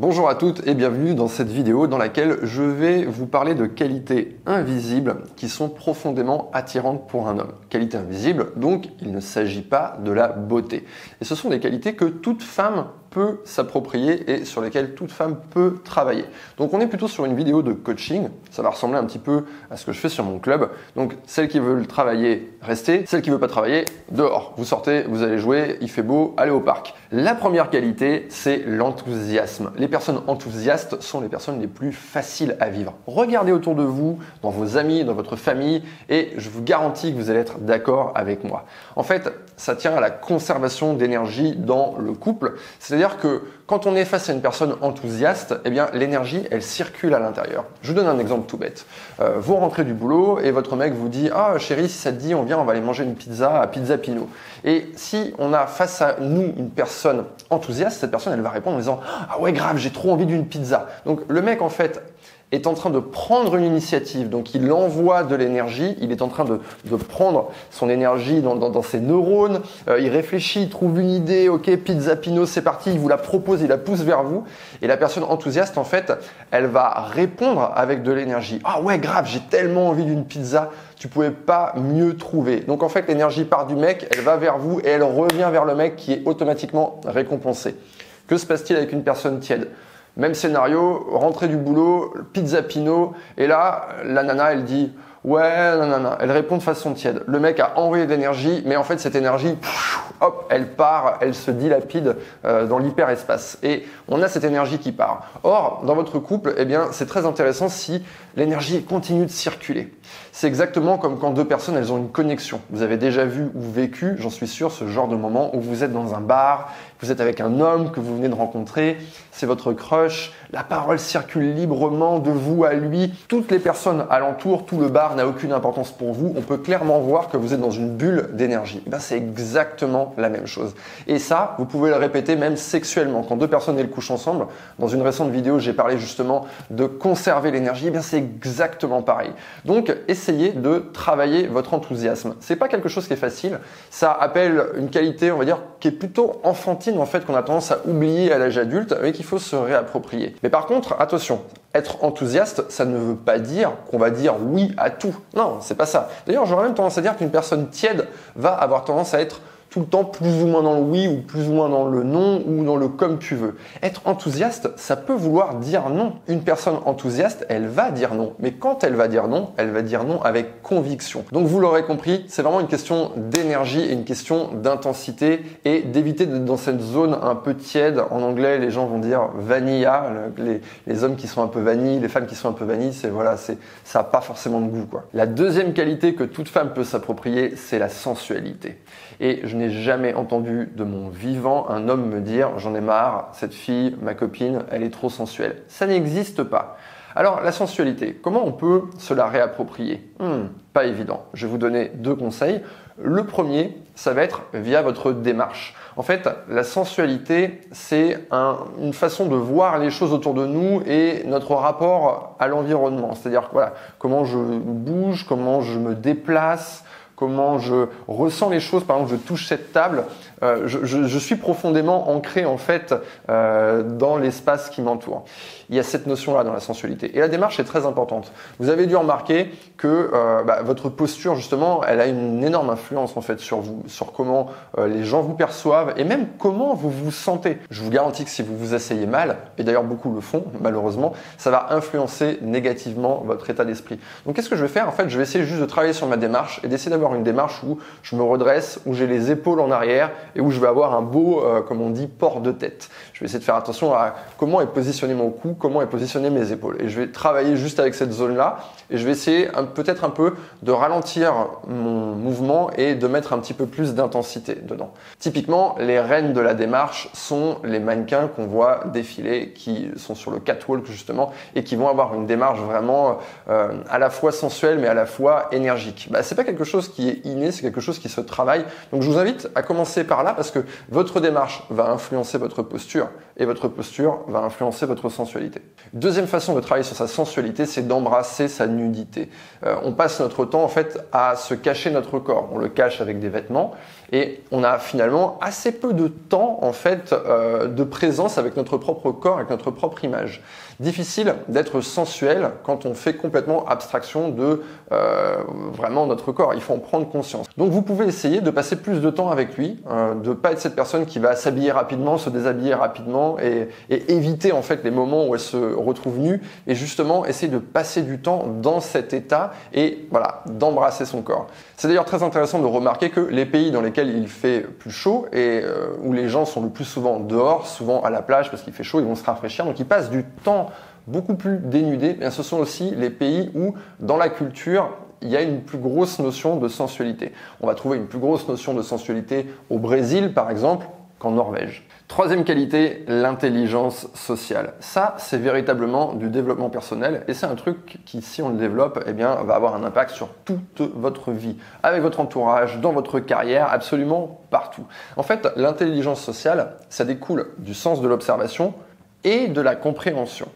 Bonjour à toutes et bienvenue dans cette vidéo dans laquelle je vais vous parler de qualités invisibles qui sont profondément attirantes pour un homme. Qualités invisibles, donc il ne s'agit pas de la beauté. Et ce sont des qualités que toute femme peut s'approprier et sur lesquelles toute femme peut travailler. Donc on est plutôt sur une vidéo de coaching, ça va ressembler un petit peu à ce que je fais sur mon club. Donc celles qui veulent travailler, restez, celles qui veulent pas travailler, dehors. Vous sortez, vous allez jouer, il fait beau, allez au parc. La première qualité, c'est l'enthousiasme. Les personnes enthousiastes sont les personnes les plus faciles à vivre. Regardez autour de vous, dans vos amis, dans votre famille, et je vous garantis que vous allez être d'accord avec moi. En fait, ça tient à la conservation d'énergie dans le couple. C'est-à-dire que quand on est face à une personne enthousiaste, eh bien l'énergie, elle circule à l'intérieur. Je vous donne un exemple tout bête. Euh, vous rentrez du boulot et votre mec vous dit "Ah chérie, si ça te dit, on vient, on va aller manger une pizza à Pizza Pino." Et si on a face à nous une personne enthousiaste, cette personne elle va répondre en disant "Ah ouais, grave, j'ai trop envie d'une pizza." Donc le mec en fait est en train de prendre une initiative, donc il envoie de l'énergie, il est en train de, prendre son énergie dans ses neurones, euh, il réfléchit, il trouve une idée, ok, pizza pino, c'est parti, il vous la propose, il la pousse vers vous, et la personne enthousiaste, en fait, elle va répondre avec de l'énergie. Ah ouais, grave, j'ai tellement envie d'une pizza, tu pouvais pas mieux trouver. Donc en fait, l'énergie part du mec, elle va vers vous et elle revient vers le mec qui est automatiquement récompensé. Que se passe-t-il avec une personne tiède? Même scénario, rentrée du boulot, pizza pino, et là, la nana, elle dit Ouais, non, non, non. Elle répond de façon tiède. Le mec a envoyé de l'énergie, mais en fait, cette énergie, hop, elle part, elle se dilapide euh, dans l'hyperespace. Et on a cette énergie qui part. Or, dans votre couple, eh bien, c'est très intéressant si l'énergie continue de circuler. C'est exactement comme quand deux personnes, elles ont une connexion. Vous avez déjà vu ou vécu, j'en suis sûr, ce genre de moment où vous êtes dans un bar, vous êtes avec un homme que vous venez de rencontrer, c'est votre crush, la parole circule librement de vous à lui, toutes les personnes alentour, tout le bar n'a aucune importance pour vous, on peut clairement voir que vous êtes dans une bulle d'énergie. Eh ben, c'est exactement la même chose. Et ça, vous pouvez le répéter même sexuellement. Quand deux personnes elles couchent ensemble, dans une récente vidéo, j'ai parlé justement de conserver l'énergie, eh c'est exactement pareil. Donc, essayez de travailler votre enthousiasme. C'est pas quelque chose qui est facile, ça appelle une qualité, on va dire, qui est plutôt enfantine en fait qu'on a tendance à oublier à l'âge adulte, mais qu'il faut se réapproprier. Mais par contre, attention, être enthousiaste, ça ne veut pas dire qu'on va dire oui à Non, c'est pas ça. D'ailleurs, j'aurais même tendance à dire qu'une personne tiède va avoir tendance à être tout le temps plus ou moins dans le oui ou plus ou moins dans le non ou dans le comme tu veux. Être enthousiaste, ça peut vouloir dire non. Une personne enthousiaste, elle va dire non. Mais quand elle va dire non, elle va dire non avec conviction. Donc vous l'aurez compris, c'est vraiment une question d'énergie et une question d'intensité et d'éviter d'être dans cette zone un peu tiède. En anglais, les gens vont dire vanilla. Les, les hommes qui sont un peu vanille, les femmes qui sont un peu vanille, c'est voilà, c'est ça n'a pas forcément de goût quoi. La deuxième qualité que toute femme peut s'approprier, c'est la sensualité. Et je n'ai jamais entendu de mon vivant un homme me dire j'en ai marre, cette fille, ma copine, elle est trop sensuelle. Ça n'existe pas. Alors la sensualité, comment on peut se la réapproprier? Hmm, Pas évident. Je vais vous donner deux conseils. Le premier, ça va être via votre démarche. En fait, la sensualité, c'est une façon de voir les choses autour de nous et notre rapport à l'environnement. C'est-à-dire voilà, comment je bouge, comment je me déplace, comment je ressens les choses. Par exemple, je touche cette table, euh, je, suis profondément ancré en fait euh, dans l'espace qui m'entoure. Il y a cette notion-là dans la sensualité. Et la démarche est très importante. Vous avez dû remarquer que euh, bah, votre posture justement, elle a une énorme influence en fait sur vous, sur comment euh, les gens vous perçoivent et même comment vous vous sentez. Je vous garantis que si vous vous asseyez mal, et d'ailleurs beaucoup le font malheureusement, ça va influencer négativement votre état d'esprit. Donc qu'est-ce que je vais faire? En fait, je vais essayer juste de travailler sur ma démarche et d'essayer d'avoir une démarche où je me redresse, où j'ai les épaules en arrière et où je vais avoir un beau, euh, comme on dit, port de tête. Je vais essayer de faire attention à comment est positionné mon cou, comment est positionné mes épaules. Et je vais travailler juste avec cette zone-là et je vais essayer peut-être un peu de ralentir mon mouvement et de mettre un petit peu plus d'intensité dedans. Typiquement, les reines de la démarche sont les mannequins qu'on voit défiler, qui sont sur le catwalk justement et qui vont avoir une démarche vraiment euh, à la fois sensuelle mais à la fois énergique. Bah, c'est pas quelque chose qui est inné, c'est quelque chose qui se travaille. Donc je vous invite à commencer par là parce que votre démarche va influencer votre posture et votre posture va influencer votre sensualité. Deuxième façon de travailler sur sa sensualité, c'est d'embrasser sa nudité. Euh, on passe notre temps en fait à se cacher notre corps. On le cache avec des vêtements et on a finalement assez peu de temps en fait euh, de présence avec notre propre corps, avec notre propre image. Difficile d'être sensuel quand on fait complètement abstraction de euh, vraiment notre corps. Il faut en prendre conscience. Donc vous pouvez essayer de passer plus de temps avec lui, euh, de pas être cette personne qui va s'habiller rapidement, se déshabiller rapidement et, et, éviter en fait les moments où elle se retrouve nue et justement essayer de passer du temps dans cet état et voilà d'embrasser son corps. C'est d'ailleurs très intéressant de remarquer que les pays dans lesquels il fait plus chaud et euh, où les gens sont le plus souvent dehors, souvent à la plage parce qu'il fait chaud, ils vont se rafraîchir. Donc ils passent du temps beaucoup plus dénudés. Mais ce sont aussi les pays où, dans la culture, il y a une plus grosse notion de sensualité. On va trouver une plus grosse notion de sensualité au Brésil, par exemple, qu'en Norvège. Troisième qualité, l'intelligence sociale. Ça, c'est véritablement du développement personnel et c'est un truc qui, si on le développe, eh bien, va avoir un impact sur toute votre vie, avec votre entourage, dans votre carrière, absolument partout. En fait, l'intelligence sociale, ça découle du sens de l'observation et de la compréhension.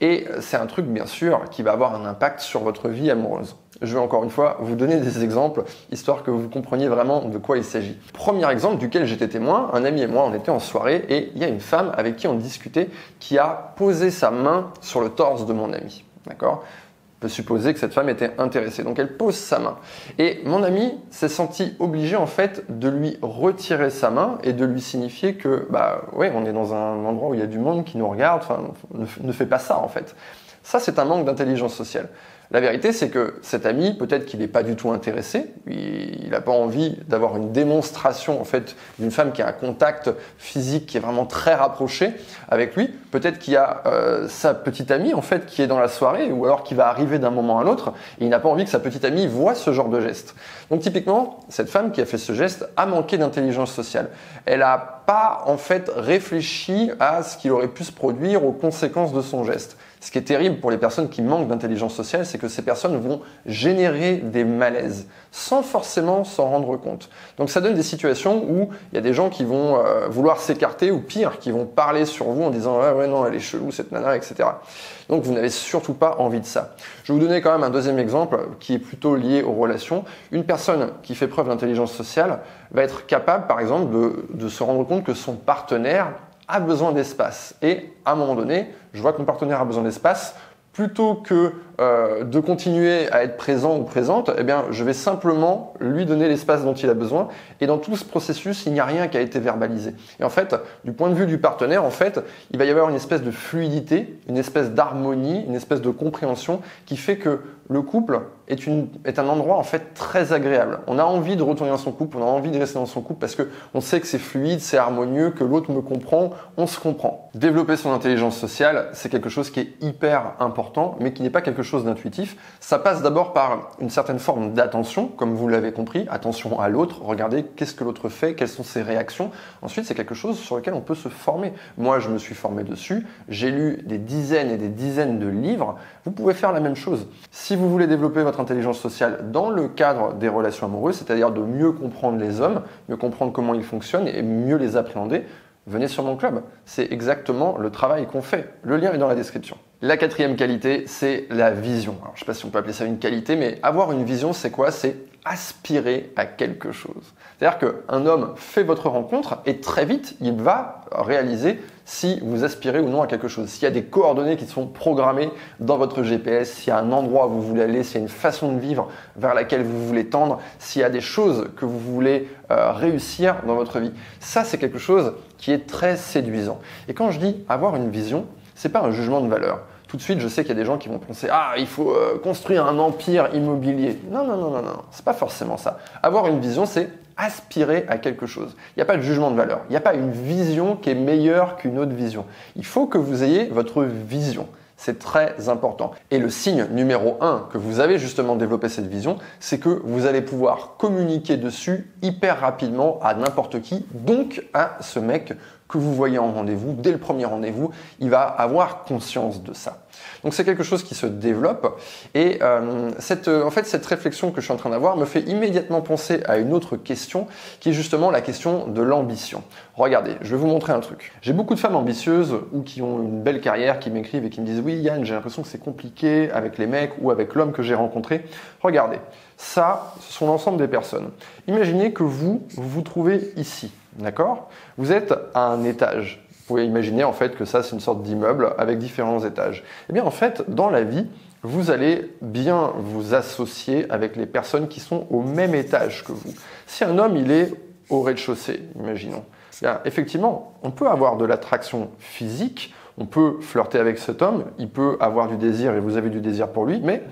Et c'est un truc, bien sûr, qui va avoir un impact sur votre vie amoureuse. Je vais encore une fois vous donner des exemples, histoire que vous compreniez vraiment de quoi il s'agit. Premier exemple duquel j'étais témoin, un ami et moi, on était en soirée et il y a une femme avec qui on discutait qui a posé sa main sur le torse de mon ami. D'accord? Peut supposer que cette femme était intéressée. Donc elle pose sa main. Et mon ami s'est senti obligé en fait de lui retirer sa main et de lui signifier que bah ouais, on est dans un endroit où il y a du monde qui nous regarde. Enfin, ne, ne fais pas ça en fait. Ça, c'est un manque d'intelligence sociale. La vérité, c'est que cet ami, peut-être qu'il n'est pas du tout intéressé, il n'a pas envie d'avoir une démonstration en fait d'une femme qui a un contact physique qui est vraiment très rapproché avec lui. Peut-être qu'il y a euh, sa petite amie en fait qui est dans la soirée ou alors qui va arriver d'un moment à l'autre il n'a pas envie que sa petite amie voit ce genre de geste. Donc typiquement, cette femme qui a fait ce geste a manqué d'intelligence sociale. Elle a pas en fait réfléchi à ce qu'il aurait pu se produire aux conséquences de son geste. Ce qui est terrible pour les personnes qui manquent d'intelligence sociale, c'est que ces personnes vont générer des malaises sans forcément s'en rendre compte. Donc ça donne des situations où il y a des gens qui vont euh, vouloir s'écarter ou pire, qui vont parler sur vous en disant ouais, ouais non elle est chelou cette nana, etc. Donc vous n'avez surtout pas envie de ça. Je vais vous donner quand même un deuxième exemple qui est plutôt lié aux relations. Une personne qui fait preuve d'intelligence sociale va être capable par exemple de se rendre compte que son partenaire a besoin d'espace. Et à un moment donné, je vois que mon partenaire a besoin d'espace, plutôt que euh, de continuer à être présent ou présente, eh bien, je vais simplement lui donner l'espace dont il a besoin. Et dans tout ce processus, il n'y a rien qui a été verbalisé. Et en fait, du point de vue du partenaire, en fait, il va y avoir une espèce de fluidité, une espèce d'harmonie, une espèce de compréhension qui fait que le couple est, une, est un endroit en fait très agréable. On a envie de retourner dans son couple, on a envie de rester dans son couple parce que on sait que c'est fluide, c'est harmonieux, que l'autre me comprend, on se comprend. Développer son intelligence sociale, c'est quelque chose qui est hyper important, mais qui n'est pas quelque chose d'intuitif. Ça passe d'abord par une certaine forme d'attention, comme vous l'avez compris, attention à l'autre, regardez qu'est-ce que l'autre fait, quelles sont ses réactions. Ensuite, c'est quelque chose sur lequel on peut se former. Moi, je me suis formé dessus, j'ai lu des dizaines et des dizaines de livres. Vous pouvez faire la même chose. Si vous voulez développer votre intelligence sociale dans le cadre des relations amoureuses, c'est-à-dire de mieux comprendre les hommes, mieux comprendre comment ils fonctionnent et mieux les appréhender, venez sur mon club. C'est exactement le travail qu'on fait. Le lien est dans la description. La quatrième qualité, c'est la vision. je ne sais pas si on peut appeler ça une qualité, mais avoir une vision, c'est quoi? C'est aspirer à quelque chose. C'est-à-dire qu'un homme fait votre rencontre et très vite, il va réaliser si vous aspirez ou non à quelque chose. S'il y a des coordonnées qui sont programmées dans votre GPS, s'il y a un endroit où vous voulez aller, s'il y a une façon de vivre vers laquelle vous voulez tendre, s'il y a des choses que vous voulez euh, réussir dans votre vie. Ça, c'est quelque chose qui est très séduisant. Et quand je dis avoir une vision, c'est pas un jugement de valeur. Tout de suite, je sais qu'il y a des gens qui vont penser ah il faut euh, construire un empire immobilier. Non non non non non, c'est pas forcément ça. Avoir une vision, c'est aspirer à quelque chose. Il n'y a pas de jugement de valeur. Il n'y a pas une vision qui est meilleure qu'une autre vision. Il faut que vous ayez votre vision. C'est très important. Et le signe numéro un que vous avez justement développé cette vision, c'est que vous allez pouvoir communiquer dessus hyper rapidement à n'importe qui, donc à ce mec que vous voyez en rendez-vous, dès le premier rendez-vous, il va avoir conscience de ça. Donc c'est quelque chose qui se développe et euh, cette, euh, en fait cette réflexion que je suis en train d'avoir me fait immédiatement penser à une autre question qui est justement la question de l'ambition. Regardez, je vais vous montrer un truc. J'ai beaucoup de femmes ambitieuses ou qui ont une belle carrière qui m'écrivent et qui me disent oui Yann j'ai l'impression que c'est compliqué avec les mecs ou avec l'homme que j'ai rencontré. Regardez, ça ce sont l'ensemble des personnes. Imaginez que vous vous, vous trouvez ici, d'accord? Vous êtes à un étage vous pouvez imaginer en fait que ça c'est une sorte d'immeuble avec différents étages. Eh bien en fait, dans la vie, vous allez bien vous associer avec les personnes qui sont au même étage que vous. Si un homme il est au rez-de-chaussée, imaginons, eh effectivement, on peut avoir de l'attraction physique, on peut flirter avec cet homme, il peut avoir du désir et vous avez du désir pour lui, mais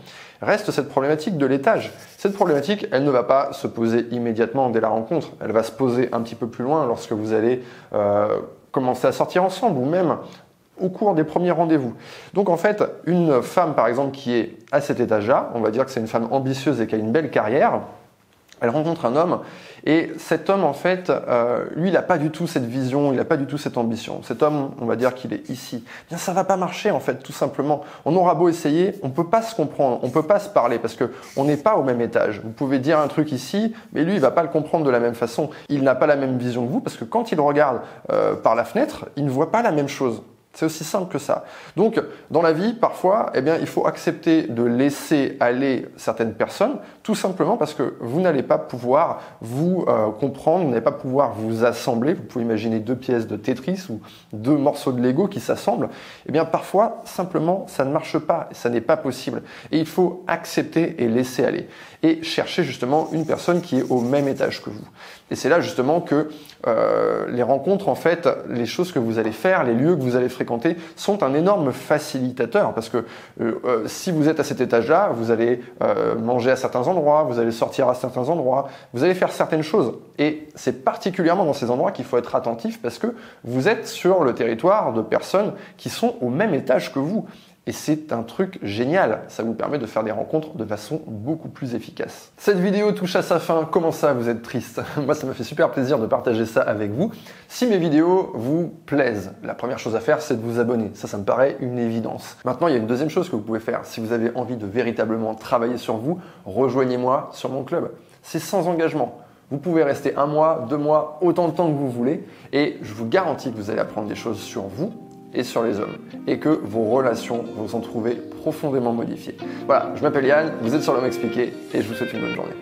reste cette problématique de l'étage. Cette problématique, elle ne va pas se poser immédiatement dès la rencontre, elle va se poser un petit peu plus loin lorsque vous allez euh, commencer à sortir ensemble ou même au cours des premiers rendez-vous. Donc en fait, une femme par exemple qui est à cet étage-là, on va dire que c'est une femme ambitieuse et qui a une belle carrière, elle rencontre un homme et cet homme en fait, euh, lui il n'a pas du tout cette vision, il n'a pas du tout cette ambition. Cet homme, on va dire qu'il est ici. Bien ça va pas marcher en fait, tout simplement. On aura beau essayer, on peut pas se comprendre, on peut pas se parler parce que on n'est pas au même étage. Vous pouvez dire un truc ici, mais lui il va pas le comprendre de la même façon. Il n'a pas la même vision que vous parce que quand il regarde euh, par la fenêtre, il ne voit pas la même chose. C'est aussi simple que ça. Donc, dans la vie, parfois, eh bien, il faut accepter de laisser aller certaines personnes, tout simplement parce que vous n'allez pas pouvoir vous euh, comprendre, vous n'allez pas pouvoir vous assembler. Vous pouvez imaginer deux pièces de Tetris ou deux morceaux de Lego qui s'assemblent. Eh bien, parfois, simplement, ça ne marche pas, ça n'est pas possible. Et il faut accepter et laisser aller. Et chercher justement une personne qui est au même étage que vous. Et c'est là justement que euh, les rencontres, en fait, les choses que vous allez faire, les lieux que vous allez fréquenter, sont un énorme facilitateur. Parce que euh, euh, si vous êtes à cet étage-là, vous allez manger à certains endroits, vous allez sortir à certains endroits, vous allez faire certaines choses. Et c'est particulièrement dans ces endroits qu'il faut être attentif parce que vous êtes sur le territoire de personnes qui sont au même étage que vous. Et c'est un truc génial, ça vous permet de faire des rencontres de façon beaucoup plus efficace. Cette vidéo touche à sa fin, comment ça vous êtes triste Moi ça me fait super plaisir de partager ça avec vous. Si mes vidéos vous plaisent, la première chose à faire c'est de vous abonner, ça ça me paraît une évidence. Maintenant il y a une deuxième chose que vous pouvez faire, si vous avez envie de véritablement travailler sur vous, rejoignez-moi sur mon club. C'est sans engagement. Vous pouvez rester un mois, deux mois, autant de temps que vous voulez, et je vous garantis que vous allez apprendre des choses sur vous et sur les hommes, et que vos relations vont s'en trouver profondément modifiées. Voilà, je m'appelle Yann, vous êtes sur l'homme expliqué, et je vous souhaite une bonne journée.